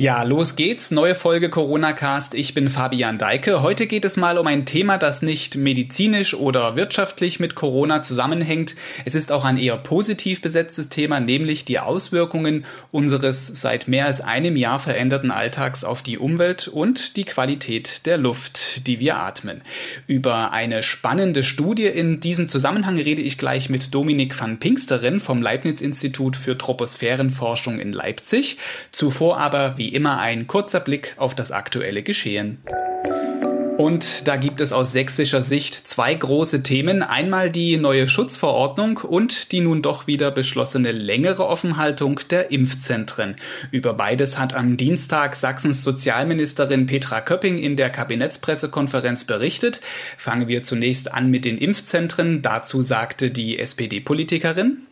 Ja, los geht's. Neue Folge Corona Cast. Ich bin Fabian Deike. Heute geht es mal um ein Thema, das nicht medizinisch oder wirtschaftlich mit Corona zusammenhängt. Es ist auch ein eher positiv besetztes Thema, nämlich die Auswirkungen unseres seit mehr als einem Jahr veränderten Alltags auf die Umwelt und die Qualität der Luft, die wir atmen. Über eine spannende Studie in diesem Zusammenhang rede ich gleich mit Dominik van Pinksteren vom Leibniz-Institut für Troposphärenforschung in Leipzig. Zuvor aber, wie wie immer ein kurzer Blick auf das aktuelle Geschehen. Und da gibt es aus sächsischer Sicht zwei große Themen. Einmal die neue Schutzverordnung und die nun doch wieder beschlossene längere Offenhaltung der Impfzentren. Über beides hat am Dienstag Sachsens Sozialministerin Petra Köpping in der Kabinettspressekonferenz berichtet. Fangen wir zunächst an mit den Impfzentren. Dazu sagte die SPD-Politikerin.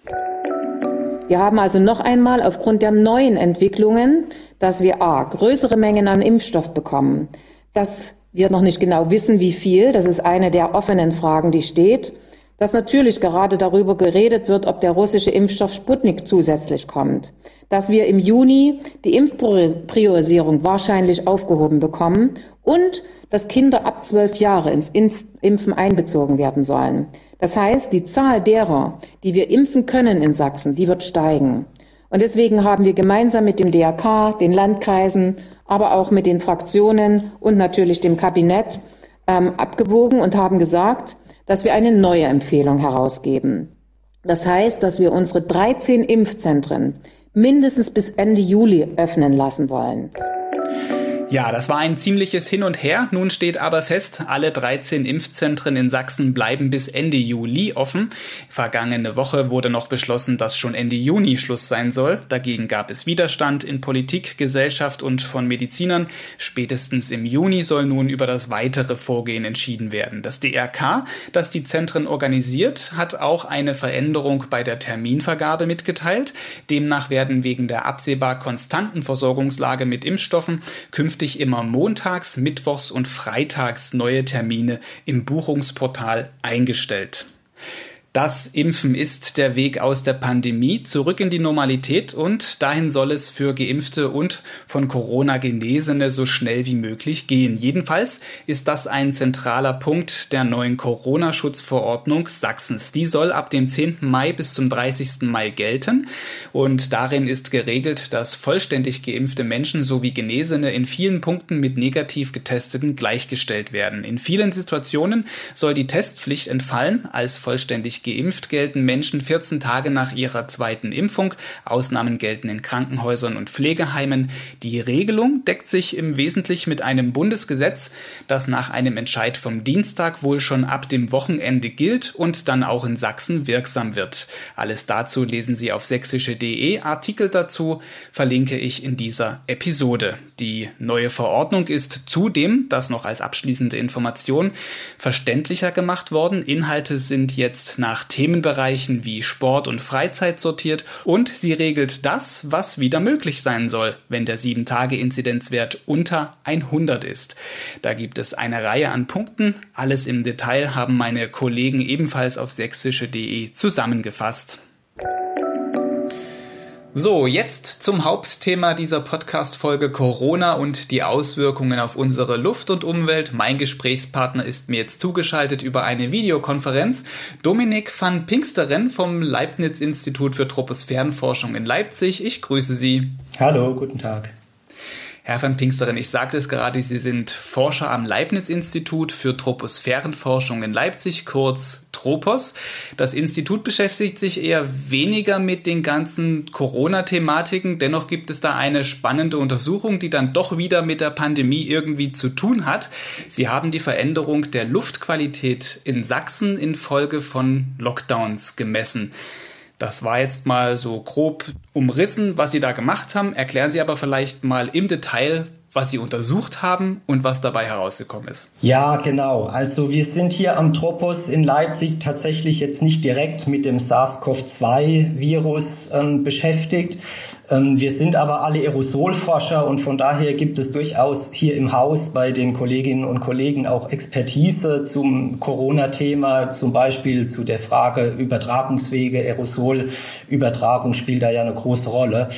Wir haben also noch einmal aufgrund der neuen Entwicklungen dass wir A, größere Mengen an Impfstoff bekommen, dass wir noch nicht genau wissen, wie viel, das ist eine der offenen Fragen, die steht, dass natürlich gerade darüber geredet wird, ob der russische Impfstoff Sputnik zusätzlich kommt, dass wir im Juni die Impfpriorisierung wahrscheinlich aufgehoben bekommen und dass Kinder ab zwölf Jahre ins Impfen einbezogen werden sollen. Das heißt, die Zahl derer, die wir impfen können in Sachsen, die wird steigen. Und deswegen haben wir gemeinsam mit dem DRK, den Landkreisen, aber auch mit den Fraktionen und natürlich dem Kabinett ähm, abgewogen und haben gesagt, dass wir eine neue Empfehlung herausgeben. Das heißt, dass wir unsere 13 Impfzentren mindestens bis Ende Juli öffnen lassen wollen. Ja, das war ein ziemliches Hin und Her. Nun steht aber fest, alle 13 Impfzentren in Sachsen bleiben bis Ende Juli offen. Vergangene Woche wurde noch beschlossen, dass schon Ende Juni Schluss sein soll. Dagegen gab es Widerstand in Politik, Gesellschaft und von Medizinern. Spätestens im Juni soll nun über das weitere Vorgehen entschieden werden. Das DRK, das die Zentren organisiert, hat auch eine Veränderung bei der Terminvergabe mitgeteilt. Demnach werden wegen der absehbar konstanten Versorgungslage mit Impfstoffen künftig immer montags, mittwochs und freitags neue Termine im Buchungsportal eingestellt. Das Impfen ist der Weg aus der Pandemie zurück in die Normalität und dahin soll es für Geimpfte und von Corona Genesene so schnell wie möglich gehen. Jedenfalls ist das ein zentraler Punkt der neuen Corona-Schutzverordnung Sachsens. Die soll ab dem 10. Mai bis zum 30. Mai gelten und darin ist geregelt, dass vollständig geimpfte Menschen sowie Genesene in vielen Punkten mit negativ getesteten gleichgestellt werden. In vielen Situationen soll die Testpflicht entfallen als vollständig Geimpft gelten Menschen 14 Tage nach ihrer zweiten Impfung. Ausnahmen gelten in Krankenhäusern und Pflegeheimen. Die Regelung deckt sich im Wesentlichen mit einem Bundesgesetz, das nach einem Entscheid vom Dienstag wohl schon ab dem Wochenende gilt und dann auch in Sachsen wirksam wird. Alles dazu lesen Sie auf sächsische.de. Artikel dazu verlinke ich in dieser Episode. Die neue Verordnung ist zudem, das noch als abschließende Information, verständlicher gemacht worden. Inhalte sind jetzt nach nach Themenbereichen wie Sport und Freizeit sortiert und sie regelt das, was wieder möglich sein soll, wenn der 7-Tage-Inzidenzwert unter 100 ist. Da gibt es eine Reihe an Punkten. Alles im Detail haben meine Kollegen ebenfalls auf sächsische.de zusammengefasst. So, jetzt zum Hauptthema dieser Podcast-Folge Corona und die Auswirkungen auf unsere Luft und Umwelt. Mein Gesprächspartner ist mir jetzt zugeschaltet über eine Videokonferenz. Dominik van Pinksteren vom Leibniz-Institut für Troposphärenforschung in Leipzig. Ich grüße Sie. Hallo, guten Tag. Herr van Pinksteren, ich sagte es gerade, Sie sind Forscher am Leibniz-Institut für Troposphärenforschung in Leipzig, kurz Tropos. Das Institut beschäftigt sich eher weniger mit den ganzen Corona-Thematiken. Dennoch gibt es da eine spannende Untersuchung, die dann doch wieder mit der Pandemie irgendwie zu tun hat. Sie haben die Veränderung der Luftqualität in Sachsen infolge von Lockdowns gemessen. Das war jetzt mal so grob umrissen, was Sie da gemacht haben. Erklären Sie aber vielleicht mal im Detail, was Sie untersucht haben und was dabei herausgekommen ist. Ja, genau. Also wir sind hier am Tropos in Leipzig tatsächlich jetzt nicht direkt mit dem SARS-CoV-2-Virus ähm, beschäftigt. Ähm, wir sind aber alle Aerosolforscher und von daher gibt es durchaus hier im Haus bei den Kolleginnen und Kollegen auch Expertise zum Corona-Thema, zum Beispiel zu der Frage Übertragungswege, Aerosolübertragung spielt da ja eine große Rolle.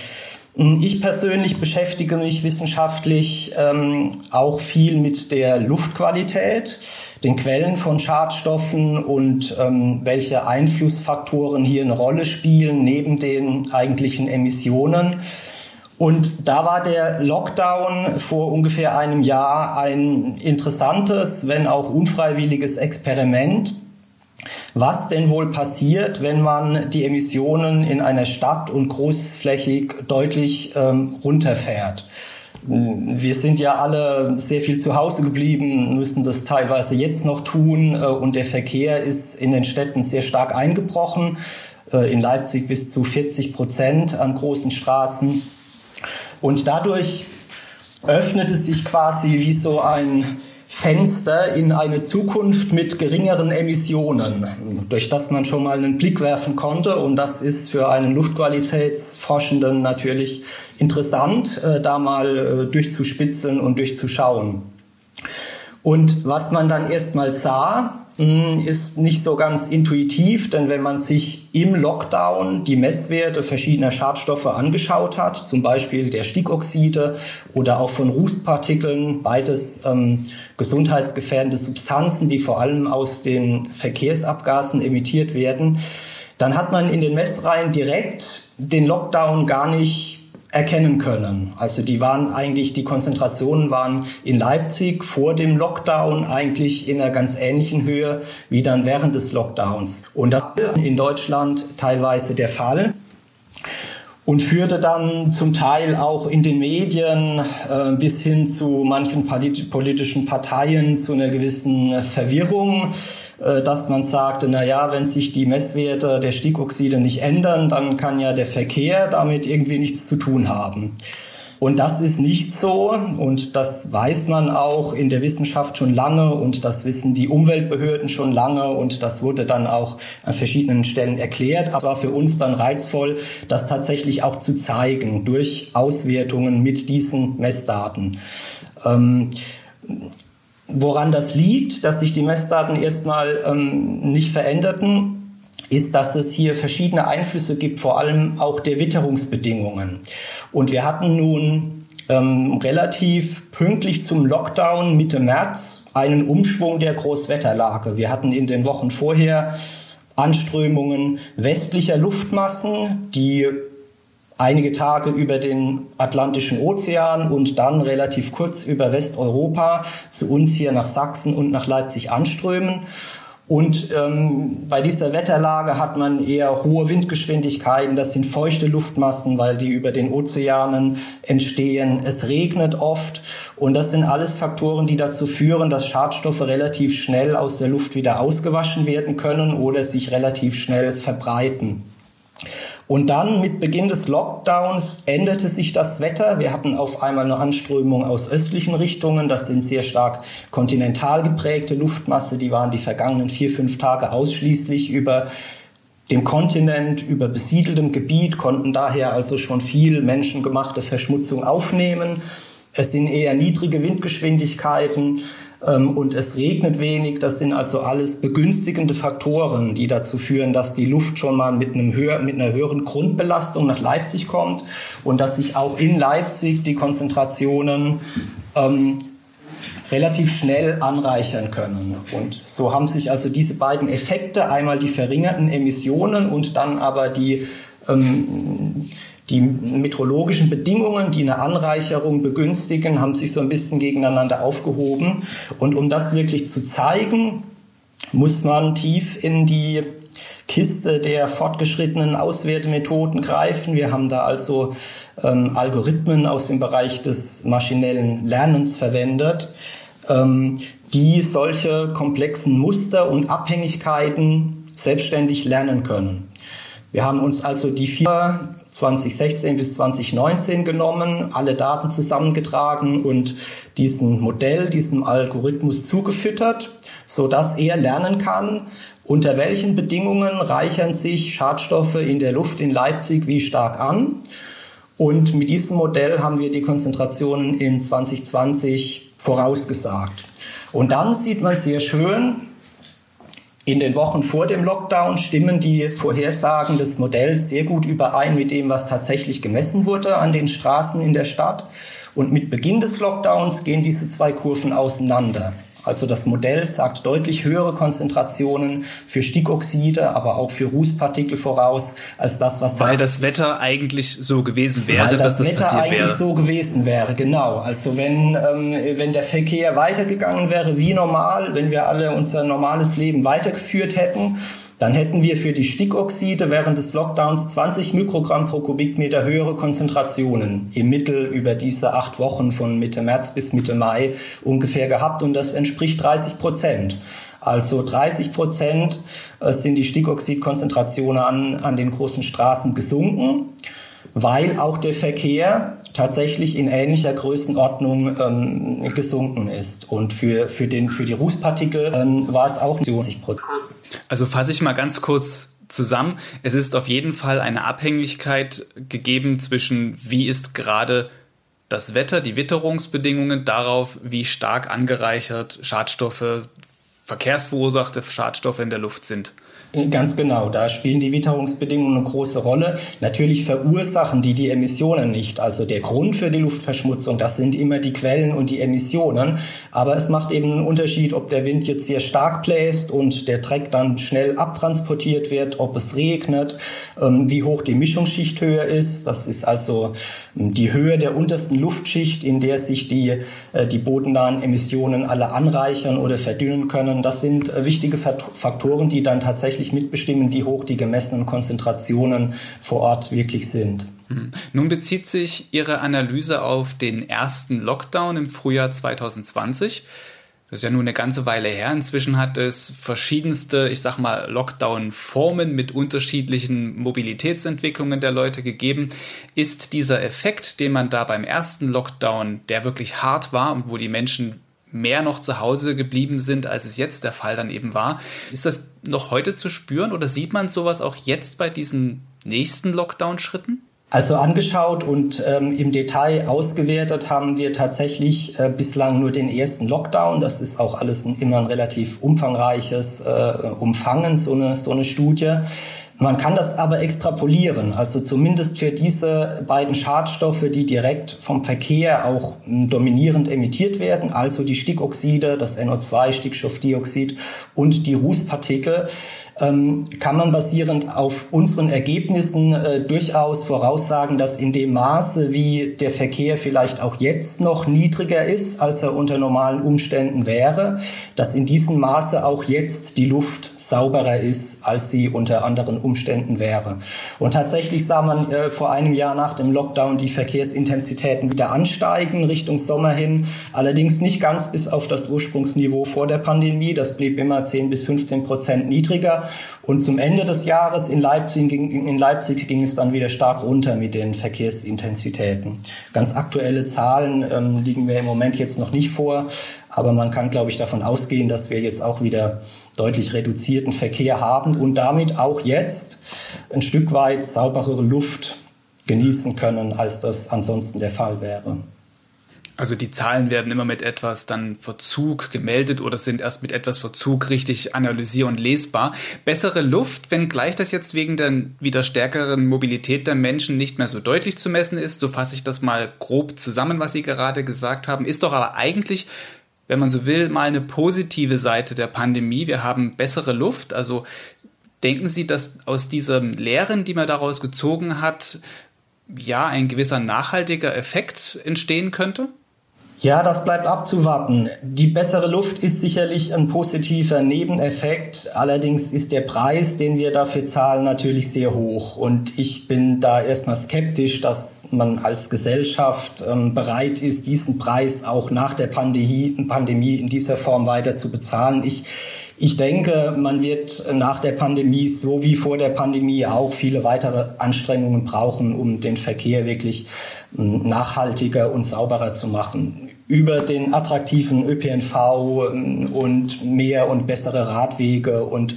Ich persönlich beschäftige mich wissenschaftlich ähm, auch viel mit der Luftqualität, den Quellen von Schadstoffen und ähm, welche Einflussfaktoren hier eine Rolle spielen neben den eigentlichen Emissionen. Und da war der Lockdown vor ungefähr einem Jahr ein interessantes, wenn auch unfreiwilliges Experiment was denn wohl passiert, wenn man die Emissionen in einer Stadt und großflächig deutlich ähm, runterfährt. Wir sind ja alle sehr viel zu Hause geblieben, müssen das teilweise jetzt noch tun äh, und der Verkehr ist in den Städten sehr stark eingebrochen. Äh, in Leipzig bis zu 40 Prozent an großen Straßen. Und dadurch öffnete sich quasi wie so ein Fenster in eine Zukunft mit geringeren Emissionen, durch das man schon mal einen Blick werfen konnte. Und das ist für einen Luftqualitätsforschenden natürlich interessant, äh, da mal äh, durchzuspitzen und durchzuschauen. Und was man dann erstmal sah, ist nicht so ganz intuitiv, denn wenn man sich im Lockdown die Messwerte verschiedener Schadstoffe angeschaut hat, zum Beispiel der Stickoxide oder auch von Rußpartikeln, beides ähm, gesundheitsgefährdende Substanzen, die vor allem aus den Verkehrsabgasen emittiert werden, dann hat man in den Messreihen direkt den Lockdown gar nicht erkennen können. Also die waren eigentlich, die Konzentrationen waren in Leipzig vor dem Lockdown eigentlich in einer ganz ähnlichen Höhe wie dann während des Lockdowns. Und das ist in Deutschland teilweise der Fall und führte dann zum Teil auch in den Medien äh, bis hin zu manchen polit politischen Parteien zu einer gewissen Verwirrung, dass man sagte, na ja, wenn sich die Messwerte der Stickoxide nicht ändern, dann kann ja der Verkehr damit irgendwie nichts zu tun haben. Und das ist nicht so und das weiß man auch in der Wissenschaft schon lange und das wissen die Umweltbehörden schon lange und das wurde dann auch an verschiedenen Stellen erklärt. Aber für uns dann reizvoll, das tatsächlich auch zu zeigen durch Auswertungen mit diesen Messdaten. Ähm, woran das liegt, dass sich die Messdaten erstmal ähm, nicht veränderten, ist, dass es hier verschiedene Einflüsse gibt, vor allem auch der Witterungsbedingungen. Und wir hatten nun ähm, relativ pünktlich zum Lockdown Mitte März einen Umschwung der Großwetterlage. Wir hatten in den Wochen vorher Anströmungen westlicher Luftmassen, die einige Tage über den Atlantischen Ozean und dann relativ kurz über Westeuropa zu uns hier nach Sachsen und nach Leipzig anströmen. Und ähm, bei dieser Wetterlage hat man eher hohe Windgeschwindigkeiten. Das sind feuchte Luftmassen, weil die über den Ozeanen entstehen. Es regnet oft. Und das sind alles Faktoren, die dazu führen, dass Schadstoffe relativ schnell aus der Luft wieder ausgewaschen werden können oder sich relativ schnell verbreiten. Und dann mit Beginn des Lockdowns änderte sich das Wetter. Wir hatten auf einmal eine Anströmung aus östlichen Richtungen. Das sind sehr stark kontinental geprägte Luftmasse. Die waren die vergangenen vier, fünf Tage ausschließlich über dem Kontinent, über besiedeltem Gebiet, konnten daher also schon viel menschengemachte Verschmutzung aufnehmen. Es sind eher niedrige Windgeschwindigkeiten und es regnet wenig. Das sind also alles begünstigende Faktoren, die dazu führen, dass die Luft schon mal mit, einem höher, mit einer höheren Grundbelastung nach Leipzig kommt und dass sich auch in Leipzig die Konzentrationen ähm, relativ schnell anreichern können. Und so haben sich also diese beiden Effekte, einmal die verringerten Emissionen und dann aber die ähm, die meteorologischen Bedingungen, die eine Anreicherung begünstigen, haben sich so ein bisschen gegeneinander aufgehoben. Und um das wirklich zu zeigen, muss man tief in die Kiste der fortgeschrittenen Auswertemethoden greifen. Wir haben da also ähm, Algorithmen aus dem Bereich des maschinellen Lernens verwendet, ähm, die solche komplexen Muster und Abhängigkeiten selbstständig lernen können. Wir haben uns also die vier 2016 bis 2019 genommen, alle Daten zusammengetragen und diesem Modell, diesem Algorithmus zugefüttert, so dass er lernen kann, unter welchen Bedingungen reichern sich Schadstoffe in der Luft in Leipzig wie stark an. Und mit diesem Modell haben wir die Konzentrationen in 2020 vorausgesagt. Und dann sieht man sehr schön, in den Wochen vor dem Lockdown stimmen die Vorhersagen des Modells sehr gut überein mit dem, was tatsächlich gemessen wurde an den Straßen in der Stadt. Und mit Beginn des Lockdowns gehen diese zwei Kurven auseinander. Also das Modell sagt deutlich höhere Konzentrationen für Stickoxide, aber auch für Rußpartikel voraus, als das, was Weil das Wetter eigentlich so gewesen wäre, weil das, das Wetter eigentlich wäre. so gewesen wäre, genau. Also wenn, ähm, wenn der Verkehr weitergegangen wäre wie normal, wenn wir alle unser normales Leben weitergeführt hätten, dann hätten wir für die Stickoxide während des Lockdowns 20 Mikrogramm pro Kubikmeter höhere Konzentrationen im Mittel über diese acht Wochen von Mitte März bis Mitte Mai ungefähr gehabt und das entspricht 30 Prozent. Also 30 Prozent äh, sind die Stickoxidkonzentrationen an, an den großen Straßen gesunken, weil auch der Verkehr tatsächlich in ähnlicher Größenordnung ähm, gesunken ist. Und für, für, den, für die Rußpartikel ähm, war es auch 20 Prozent. Also fasse ich mal ganz kurz zusammen. Es ist auf jeden Fall eine Abhängigkeit gegeben zwischen, wie ist gerade das Wetter, die Witterungsbedingungen, darauf, wie stark angereichert Schadstoffe, verkehrsverursachte Schadstoffe in der Luft sind. Ganz genau, da spielen die Witterungsbedingungen eine große Rolle. Natürlich verursachen die die Emissionen nicht. Also der Grund für die Luftverschmutzung, das sind immer die Quellen und die Emissionen. Aber es macht eben einen Unterschied, ob der Wind jetzt sehr stark bläst und der Dreck dann schnell abtransportiert wird, ob es regnet, ähm, wie hoch die Mischungsschichthöhe ist. Das ist also ähm, die Höhe der untersten Luftschicht, in der sich die, äh, die bodennahen Emissionen alle anreichern oder verdünnen können. Das sind äh, wichtige Faktoren, die dann tatsächlich tatsächlich mitbestimmen, wie hoch die gemessenen Konzentrationen vor Ort wirklich sind. Hm. Nun bezieht sich Ihre Analyse auf den ersten Lockdown im Frühjahr 2020. Das ist ja nun eine ganze Weile her. Inzwischen hat es verschiedenste, ich sag mal, Lockdown-Formen mit unterschiedlichen Mobilitätsentwicklungen der Leute gegeben. Ist dieser Effekt, den man da beim ersten Lockdown, der wirklich hart war und wo die Menschen mehr noch zu Hause geblieben sind, als es jetzt der Fall dann eben war. Ist das noch heute zu spüren oder sieht man sowas auch jetzt bei diesen nächsten Lockdown-Schritten? Also angeschaut und ähm, im Detail ausgewertet haben wir tatsächlich äh, bislang nur den ersten Lockdown. Das ist auch alles ein, immer ein relativ umfangreiches äh, Umfangen, so eine, so eine Studie. Man kann das aber extrapolieren, also zumindest für diese beiden Schadstoffe, die direkt vom Verkehr auch hm, dominierend emittiert werden, also die Stickoxide, das NO2, Stickstoffdioxid und die Rußpartikel, kann man basierend auf unseren Ergebnissen äh, durchaus voraussagen, dass in dem Maße, wie der Verkehr vielleicht auch jetzt noch niedriger ist, als er unter normalen Umständen wäre, dass in diesem Maße auch jetzt die Luft sauberer ist, als sie unter anderen Umständen wäre. Und tatsächlich sah man äh, vor einem Jahr nach dem Lockdown die Verkehrsintensitäten wieder ansteigen Richtung Sommer hin, allerdings nicht ganz bis auf das Ursprungsniveau vor der Pandemie. Das blieb immer 10 bis 15 Prozent niedriger. Und zum Ende des Jahres in Leipzig, ging, in Leipzig ging es dann wieder stark runter mit den Verkehrsintensitäten. Ganz aktuelle Zahlen ähm, liegen mir im Moment jetzt noch nicht vor, aber man kann, glaube ich, davon ausgehen, dass wir jetzt auch wieder deutlich reduzierten Verkehr haben und damit auch jetzt ein Stück weit sauberere Luft genießen können, als das ansonsten der Fall wäre. Also die Zahlen werden immer mit etwas dann Verzug gemeldet oder sind erst mit etwas Verzug richtig analysier- und lesbar. Bessere Luft, wenngleich das jetzt wegen der wieder stärkeren Mobilität der Menschen nicht mehr so deutlich zu messen ist, so fasse ich das mal grob zusammen, was Sie gerade gesagt haben, ist doch aber eigentlich, wenn man so will, mal eine positive Seite der Pandemie. Wir haben bessere Luft, also denken Sie, dass aus diesen Lehren, die man daraus gezogen hat, ja, ein gewisser nachhaltiger Effekt entstehen könnte? Ja, das bleibt abzuwarten. Die bessere Luft ist sicherlich ein positiver Nebeneffekt. Allerdings ist der Preis, den wir dafür zahlen, natürlich sehr hoch. Und ich bin da erstmal skeptisch, dass man als Gesellschaft ähm, bereit ist, diesen Preis auch nach der Pandemie, Pandemie in dieser Form weiter zu bezahlen. Ich Ich denke, man wird nach der Pandemie so wie vor der Pandemie auch viele weitere Anstrengungen brauchen, um den Verkehr wirklich hm, nachhaltiger und sauberer zu machen über den attraktiven ÖPNV ähm, und mehr und bessere Radwege und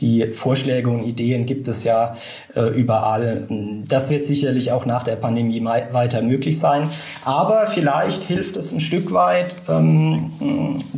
die Vorschläge und Ideen gibt es ja äh, überall. Das wird sicherlich auch nach der Pandemie weiter möglich sein. Aber vielleicht hilft es ein Stück weit ähm,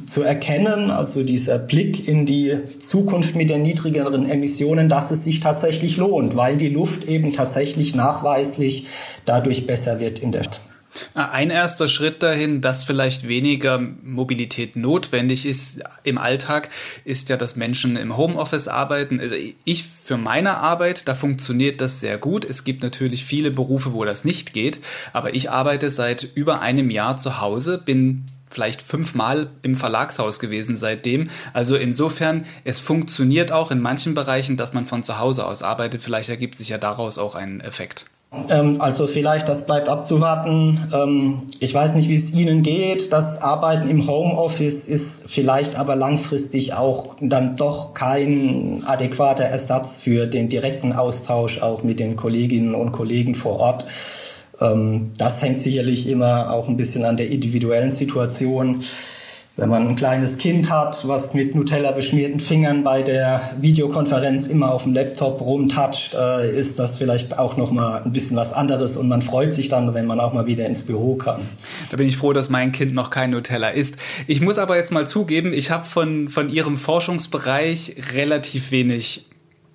zu erkennen, also dieser Blick in die Zukunft mit den niedrigeren Emissionen, dass es sich tatsächlich lohnt, weil die Luft eben tatsächlich nachweislich dadurch besser wird in der Stadt. Ein erster Schritt dahin, dass vielleicht weniger Mobilität notwendig ist im Alltag, ist ja, dass Menschen im Homeoffice arbeiten. Also ich für meine Arbeit, da funktioniert das sehr gut. Es gibt natürlich viele Berufe, wo das nicht geht, aber ich arbeite seit über einem Jahr zu Hause, bin vielleicht fünfmal im Verlagshaus gewesen seitdem. Also insofern, es funktioniert auch in manchen Bereichen, dass man von zu Hause aus arbeitet. Vielleicht ergibt sich ja daraus auch ein Effekt. Ähm, also vielleicht, das bleibt abzuwarten. Ähm, ich weiß nicht, wie es Ihnen geht. Das Arbeiten im Homeoffice ist vielleicht aber langfristig auch dann doch kein adäquater Ersatz für den direkten Austausch auch mit den Kolleginnen und Kollegen vor Ort. Ähm, das hängt sicherlich immer auch ein bisschen an der individuellen Situation. Wenn man ein kleines Kind hat, was mit Nutella beschmierten Fingern bei der Videokonferenz immer auf dem Laptop rumtatscht, äh, ist das vielleicht auch noch mal ein bisschen was anderes und man freut sich dann, wenn man auch mal wieder ins Büro kann. Da bin ich froh, dass mein Kind noch kein Nutella isst. Ich muss aber jetzt mal zugeben, ich habe von von ihrem Forschungsbereich relativ wenig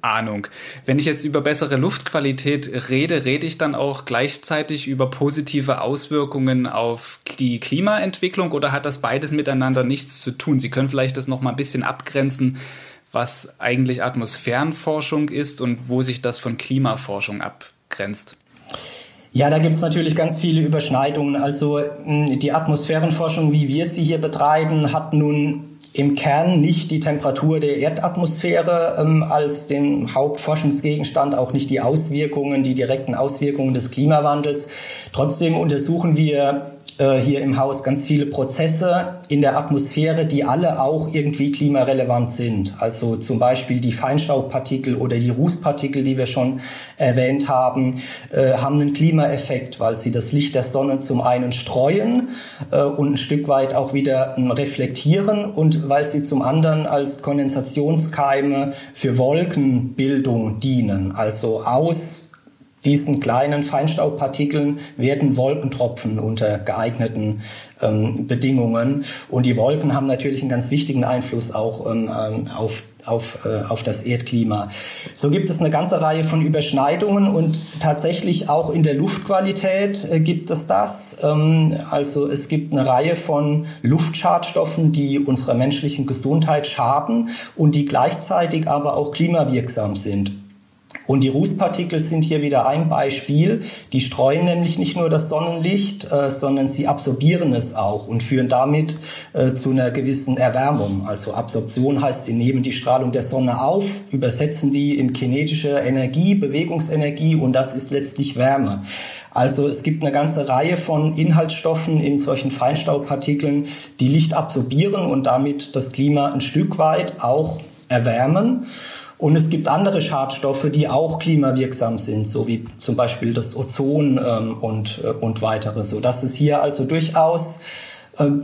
Ahnung. Wenn ich jetzt über bessere Luftqualität rede, rede ich dann auch gleichzeitig über positive Auswirkungen auf die Klimaentwicklung oder hat das beides miteinander nichts zu tun? Sie können vielleicht das noch mal ein bisschen abgrenzen, was eigentlich Atmosphärenforschung ist und wo sich das von Klimaforschung abgrenzt. Ja, da gibt's natürlich ganz viele Überschneidungen. Also die Atmosphärenforschung, wie wir sie hier betreiben, hat nun im Kern nicht die Temperatur der Erdatmosphäre ähm, als den Hauptforschungsgegenstand, auch nicht die Auswirkungen, die direkten Auswirkungen des Klimawandels. Trotzdem untersuchen wir äh, hier im Haus ganz viele Prozesse in der Atmosphäre, die alle auch irgendwie klimarelevant sind. Also zum Beispiel die Feinstaubpartikel oder die Rußpartikel, die wir schon erwähnt haben, äh, haben einen Klimaeffekt, weil sie das Licht der Sonne zum einen streuen äh, und ein Stück weit auch wieder äh, reflektieren und weil sie zum anderen als Kondensationskeime für Wolkenbildung dienen. Also aus diesen kleinen Feinstaubpartikeln werden Wolkentropfen unter geeigneten ähm, Bedingungen. Und die Wolken haben natürlich einen ganz wichtigen Einfluss auch ähm, ähm, auf, auf, äh, auf das Erdklima. So gibt es eine ganze Reihe von Überschneidungen und tatsächlich auch in der Luftqualität äh, gibt es das. Ähm, also es gibt eine Reihe von Luftschadstoffen, die unserer menschlichen Gesundheit schaden und die gleichzeitig aber auch klimawirksam sind. Und die Rußpartikel sind hier wieder ein Beispiel. Die streuen nämlich nicht nur das Sonnenlicht, äh, sondern sie absorbieren es auch und führen damit äh, zu einer gewissen Erwärmung. Also Absorption heißt, sie nehmen die Strahlung der Sonne auf, übersetzen die in kinetische Energie, Bewegungsenergie und das ist letztlich Wärme. Also es gibt eine ganze Reihe von Inhaltsstoffen in solchen Feinstaubpartikeln, die Licht absorbieren und damit das Klima ein Stück weit auch erwärmen. Und es gibt andere Schadstoffe, die auch klimawirksam sind, so wie zum Beispiel das Ozon ähm, und, äh, und weitere. So dass es hier also durchaus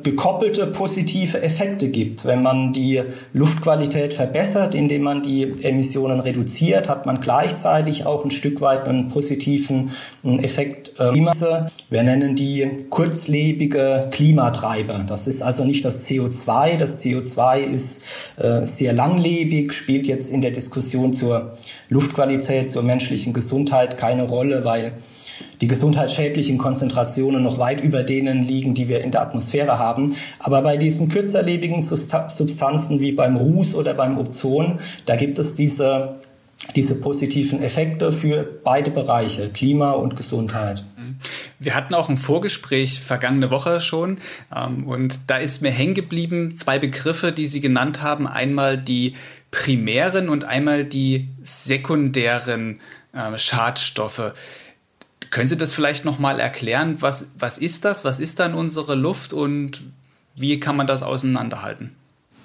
gekoppelte positive Effekte gibt. Wenn man die Luftqualität verbessert, indem man die Emissionen reduziert, hat man gleichzeitig auch ein Stück weit einen positiven Effekt. Äh, Wir nennen die kurzlebige Klimatreiber. Das ist also nicht das CO2. Das CO2 ist äh, sehr langlebig, spielt jetzt in der Diskussion zur Luftqualität, zur menschlichen Gesundheit keine Rolle, weil die gesundheitsschädlichen Konzentrationen noch weit über denen liegen, die wir in der Atmosphäre haben. Aber bei diesen kürzerlebigen Substanzen wie beim Ruß oder beim Ozon, da gibt es diese diese positiven Effekte für beide Bereiche, Klima und Gesundheit. Wir hatten auch ein Vorgespräch vergangene Woche schon ähm, und da ist mir hängen geblieben zwei Begriffe, die Sie genannt haben. Einmal die primären und einmal die sekundären äh, Schadstoffe. Können Sie das vielleicht nochmal erklären? Was, was ist das? Was ist dann unsere Luft und wie kann man das auseinanderhalten?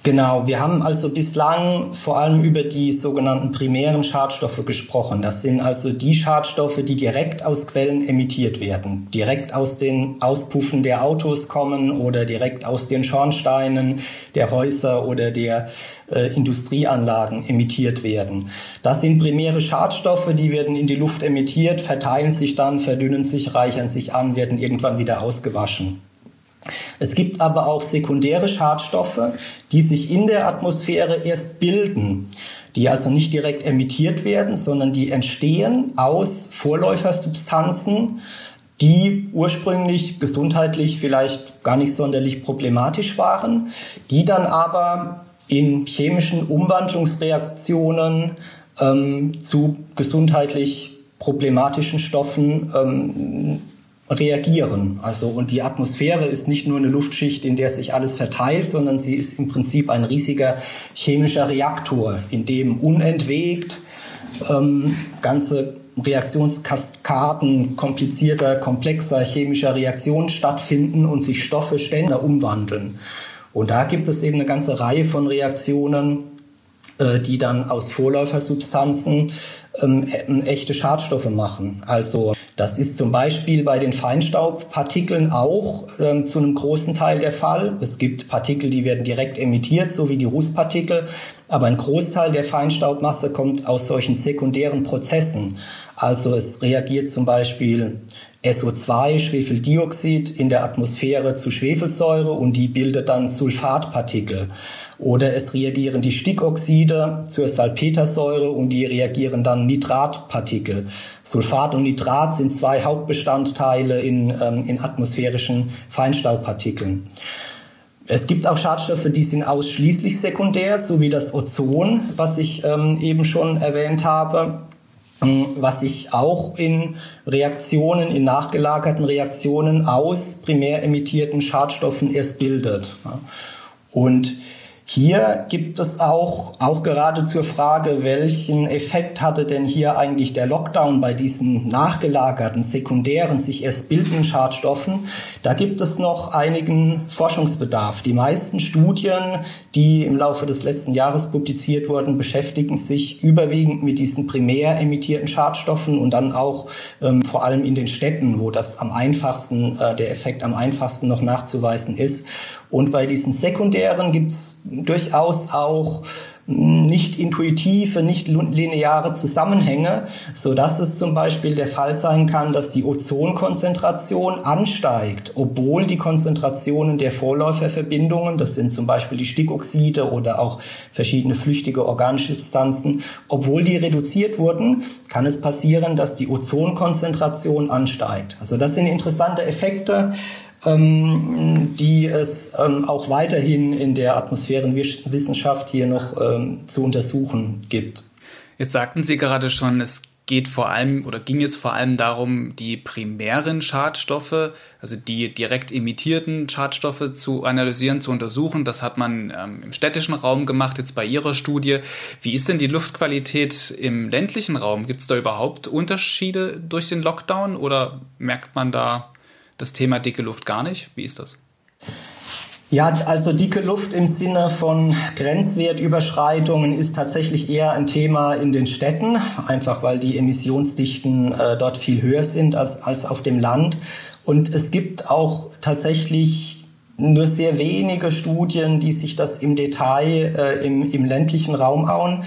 Genau, wir haben also bislang vor allem über die sogenannten primären Schadstoffe gesprochen. Das sind also die Schadstoffe, die direkt aus Quellen emittiert werden, direkt aus den Auspuffen der Autos kommen oder direkt aus den Schornsteinen der Häuser oder der äh, Industrieanlagen emittiert werden. Das sind primäre Schadstoffe, die werden in die Luft emittiert, verteilen sich dann, verdünnen sich, reichern sich an, werden irgendwann wieder ausgewaschen. Es gibt aber auch sekundäre Schadstoffe, die sich in der Atmosphäre erst bilden, die also nicht direkt emittiert werden, sondern die entstehen aus Vorläufersubstanzen, die ursprünglich gesundheitlich vielleicht gar nicht sonderlich problematisch waren, die dann aber in chemischen Umwandlungsreaktionen ähm, zu gesundheitlich problematischen Stoffen ähm, reagieren. Also, und die Atmosphäre ist nicht nur eine Luftschicht, in der sich alles verteilt, sondern sie ist im Prinzip ein riesiger chemischer Reaktor, in dem unentwegt ähm, ganze Reaktionskaskaden komplizierter, komplexer chemischer Reaktionen stattfinden und sich Stoffe ständig umwandeln. Und da gibt es eben eine ganze Reihe von Reaktionen, äh, die dann aus Vorläufersubstanzen ähm, echte Schadstoffe machen. Also das ist zum Beispiel bei den Feinstaubpartikeln auch ähm, zu einem großen Teil der Fall. Es gibt Partikel, die werden direkt emittiert, so wie die Rußpartikel, aber ein Großteil der Feinstaubmasse kommt aus solchen sekundären Prozessen. Also es reagiert zum Beispiel SO2, Schwefeldioxid, in der Atmosphäre zu Schwefelsäure und die bildet dann Sulfatpartikel. Oder es reagieren die Stickoxide zur Salpetersäure und die reagieren dann Nitratpartikel. Sulfat und Nitrat sind zwei Hauptbestandteile in, ähm, in atmosphärischen Feinstaubpartikeln. Es gibt auch Schadstoffe, die sind ausschließlich sekundär, so wie das Ozon, was ich ähm, eben schon erwähnt habe, was sich auch in Reaktionen, in nachgelagerten Reaktionen aus primär emittierten Schadstoffen erst bildet. Und hier gibt es auch, auch gerade zur Frage, welchen Effekt hatte denn hier eigentlich der Lockdown bei diesen nachgelagerten, sekundären, sich erst bildenden Schadstoffen? Da gibt es noch einigen Forschungsbedarf. Die meisten Studien, die im Laufe des letzten Jahres publiziert wurden, beschäftigen sich überwiegend mit diesen primär emittierten Schadstoffen und dann auch ähm, vor allem in den Städten, wo das am einfachsten, äh, der Effekt am einfachsten noch nachzuweisen ist. Und bei diesen sekundären gibt es durchaus auch nicht intuitive, nicht lineare Zusammenhänge, so dass es zum Beispiel der Fall sein kann, dass die Ozonkonzentration ansteigt, obwohl die Konzentrationen der Vorläuferverbindungen, das sind zum Beispiel die Stickoxide oder auch verschiedene flüchtige organische Substanzen, obwohl die reduziert wurden, kann es passieren, dass die Ozonkonzentration ansteigt. Also das sind interessante Effekte, ähm, die es ähm, auch weiterhin in der Atmosphärenwissenschaft hier noch ähm, zu untersuchen gibt. Jetzt sagten Sie gerade schon, es geht vor allem oder ging jetzt vor allem darum, die primären Schadstoffe, also die direkt emittierten Schadstoffe zu analysieren, zu untersuchen. Das hat man ähm, im städtischen Raum gemacht, jetzt bei Ihrer Studie. Wie ist denn die Luftqualität im ländlichen Raum? Gibt es da überhaupt Unterschiede durch den Lockdown oder merkt man da das Thema dicke Luft gar nicht? Wie ist das? Ja, also dicke Luft im Sinne von Grenzwertüberschreitungen ist tatsächlich eher ein Thema in den Städten, einfach weil die Emissionsdichten äh, dort viel höher sind als, als auf dem Land. Und es gibt auch tatsächlich nur sehr wenige Studien, die sich das im Detail äh, im, im ländlichen Raum hauen.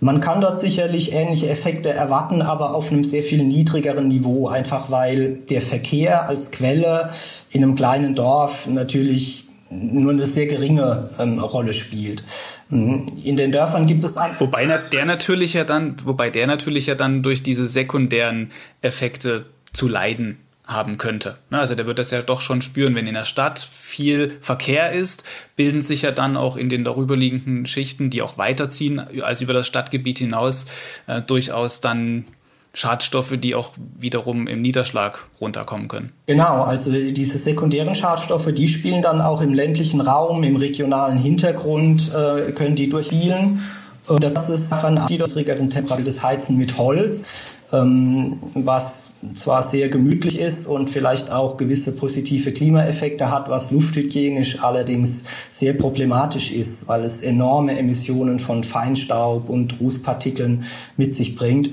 Man kann dort sicherlich ähnliche Effekte erwarten, aber auf einem sehr viel niedrigeren Niveau, einfach weil der Verkehr als Quelle in einem kleinen Dorf natürlich nur eine sehr geringe ähm, Rolle spielt. In den Dörfern gibt es ein wobei der natürlich ja dann, wobei der natürlich ja dann durch diese sekundären Effekte zu leiden haben könnte. Also der wird das ja doch schon spüren, wenn in der Stadt viel Verkehr ist, bilden sich ja dann auch in den darüberliegenden Schichten, die auch weiterziehen als über das Stadtgebiet hinaus, äh, durchaus dann Schadstoffe, die auch wiederum im Niederschlag runterkommen können. Genau, also diese sekundären Schadstoffe, die spielen dann auch im ländlichen Raum, im regionalen Hintergrund, äh, können die durchspielen. Und das ist von niedrigeren Temperaturen das Heizen mit Holz was zwar sehr gemütlich ist und vielleicht auch gewisse positive Klimaeffekte hat, was lufthygienisch allerdings sehr problematisch ist, weil es enorme Emissionen von Feinstaub und Rußpartikeln mit sich bringt.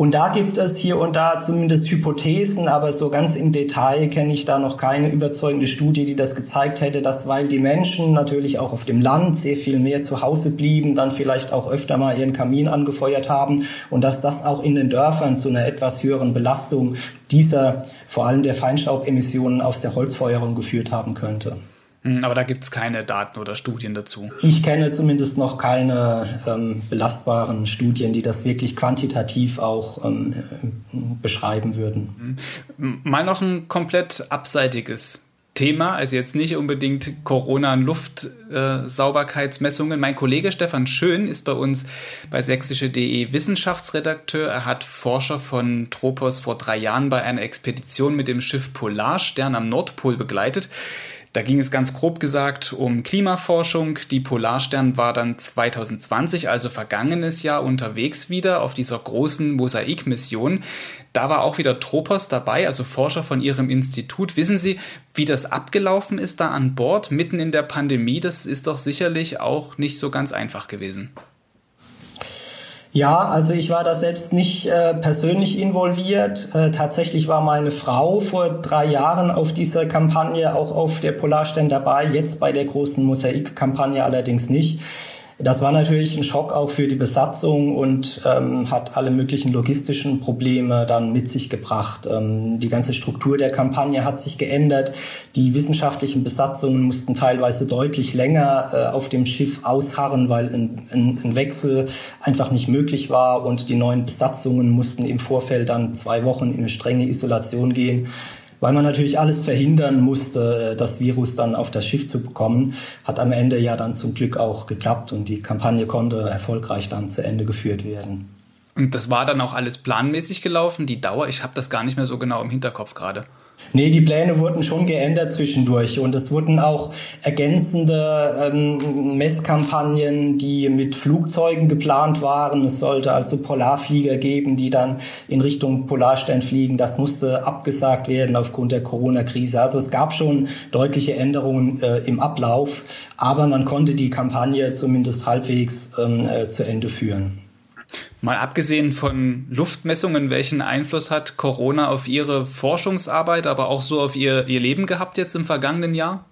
Und da gibt es hier und da zumindest Hypothesen, aber so ganz im Detail kenne ich da noch keine überzeugende Studie, die das gezeigt hätte, dass weil die Menschen natürlich auch auf dem Land sehr viel mehr zu Hause blieben, dann vielleicht auch öfter mal ihren Kamin angefeuert haben und dass das auch in den Dörfern zu einer etwas höheren Belastung dieser, vor allem der Feinstaubemissionen aus der Holzfeuerung geführt haben könnte. Hm, aber da gibt es keine Daten oder Studien dazu. Ich kenne zumindest noch keine ähm, belastbaren Studien, die das wirklich quantitativ auch ähm, beschreiben würden. Hm. Mal noch ein komplett abseitiges Thema, also jetzt nicht unbedingt Corona- und Luftsauberkeitsmessungen. Äh, mein Kollege Stefan Schön ist bei uns bei sächsische.de Wissenschaftsredakteur. Er hat Forscher von Tropos vor drei Jahren bei einer Expedition mit dem Schiff Polarstern am Nordpol begleitet. Da ging es ganz grob gesagt um Klimaforschung. Die Polarstern war dann 2020, also vergangenes Jahr, unterwegs wieder auf dieser großen Mosaikmission. Da war auch wieder Tropos dabei, also Forscher von ihrem Institut. Wissen Sie, wie das abgelaufen ist da an Bord, mitten in der Pandemie? Das ist doch sicherlich auch nicht so ganz einfach gewesen. Ja, also ich war da selbst nicht äh, persönlich involviert. Äh, tatsächlich war meine Frau vor drei Jahren auf dieser Kampagne, auch auf der Polarstern dabei, jetzt bei der großen Mosaik-Kampagne allerdings nicht. Das war natürlich ein Schock auch für die Besatzung und ähm, hat alle möglichen logistischen Probleme dann mit sich gebracht. Ähm, die ganze Struktur der Kampagne hat sich geändert. Die wissenschaftlichen Besatzungen mussten teilweise deutlich länger äh, auf dem Schiff ausharren, weil ein, ein, ein Wechsel einfach nicht möglich war und die neuen Besatzungen mussten im Vorfeld dann zwei Wochen in eine strenge Isolation gehen weil man natürlich alles verhindern musste, das Virus dann auf das Schiff zu bekommen. Hat am Ende ja dann zum Glück auch geklappt und die Kampagne konnte erfolgreich dann zu Ende geführt werden. Und das war dann auch alles planmäßig gelaufen, die Dauer? Ich habe das gar nicht mehr so genau im Hinterkopf gerade. Nee, die Pläne wurden schon geändert zwischendurch und es wurden auch ergänzende ähm, Messkampagnen, die mit Flugzeugen geplant waren. Es sollte also Polarflieger geben, die dann in Richtung Polarstern fliegen. Das musste abgesagt werden aufgrund der Corona-Krise. Also es gab schon deutliche Änderungen äh, im Ablauf, aber man konnte die Kampagne zumindest halbwegs ähm, äh, zu Ende führen. Mal abgesehen von Luftmessungen, welchen Einfluss hat Corona auf Ihre Forschungsarbeit, aber auch so auf Ihr, Ihr Leben gehabt jetzt im vergangenen Jahr?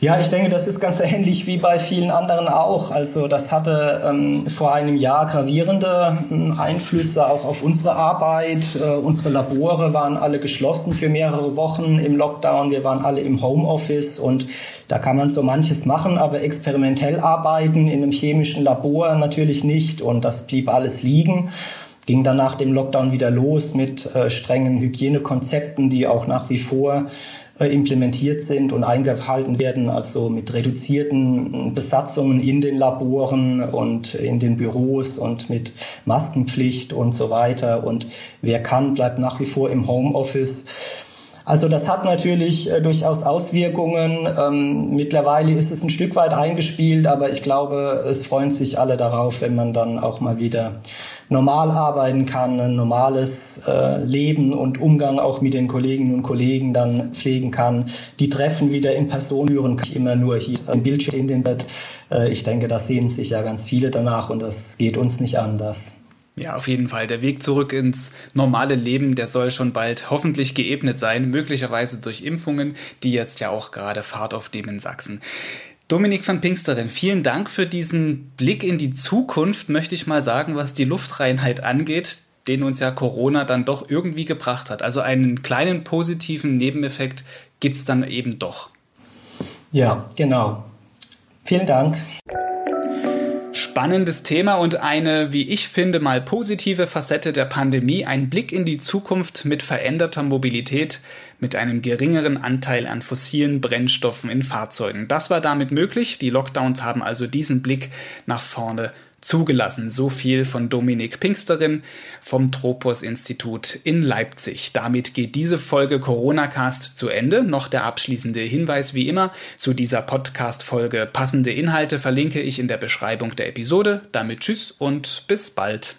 Ja, ich denke, das ist ganz ähnlich wie bei vielen anderen auch. Also das hatte ähm, vor einem Jahr gravierende ähm, Einflüsse auch auf unsere Arbeit. Äh, unsere Labore waren alle geschlossen für mehrere Wochen im Lockdown. Wir waren alle im Homeoffice und da kann man so manches machen, aber experimentell arbeiten in einem chemischen Labor natürlich nicht und das blieb alles liegen ging dann nach dem Lockdown wieder los mit äh, strengen Hygienekonzepten, die auch nach wie vor implementiert sind und eingehalten werden, also mit reduzierten Besatzungen in den Laboren und in den Büros und mit Maskenpflicht und so weiter. Und wer kann, bleibt nach wie vor im Homeoffice. Also das hat natürlich äh, durchaus Auswirkungen. Ähm, mittlerweile ist es ein Stück weit eingespielt, aber ich glaube, es freuen sich alle darauf, wenn man dann auch mal wieder normal arbeiten kann, ein normales äh, Leben und Umgang auch mit den Kolleginnen und Kollegen dann pflegen kann. Die Treffen wieder in Person führen kann ich immer nur hier im Bildschirm in den Bett. Äh, ich denke, da sehen sich ja ganz viele danach und das geht uns nicht anders. Ja, auf jeden Fall. Der Weg zurück ins normale Leben, der soll schon bald hoffentlich geebnet sein, möglicherweise durch Impfungen, die jetzt ja auch gerade Fahrt aufnehmen in Sachsen. Dominik van Pinksteren, vielen Dank für diesen Blick in die Zukunft, möchte ich mal sagen, was die Luftreinheit angeht, den uns ja Corona dann doch irgendwie gebracht hat. Also einen kleinen positiven Nebeneffekt gibt es dann eben doch. Ja, genau. Vielen Dank. Spannendes Thema und eine, wie ich finde, mal positive Facette der Pandemie, ein Blick in die Zukunft mit veränderter Mobilität, mit einem geringeren Anteil an fossilen Brennstoffen in Fahrzeugen. Das war damit möglich. Die Lockdowns haben also diesen Blick nach vorne zugelassen. So viel von Dominik Pinksterin vom Tropos Institut in Leipzig. Damit geht diese Folge Corona Cast zu Ende. Noch der abschließende Hinweis wie immer zu dieser Podcast Folge. Passende Inhalte verlinke ich in der Beschreibung der Episode. Damit tschüss und bis bald.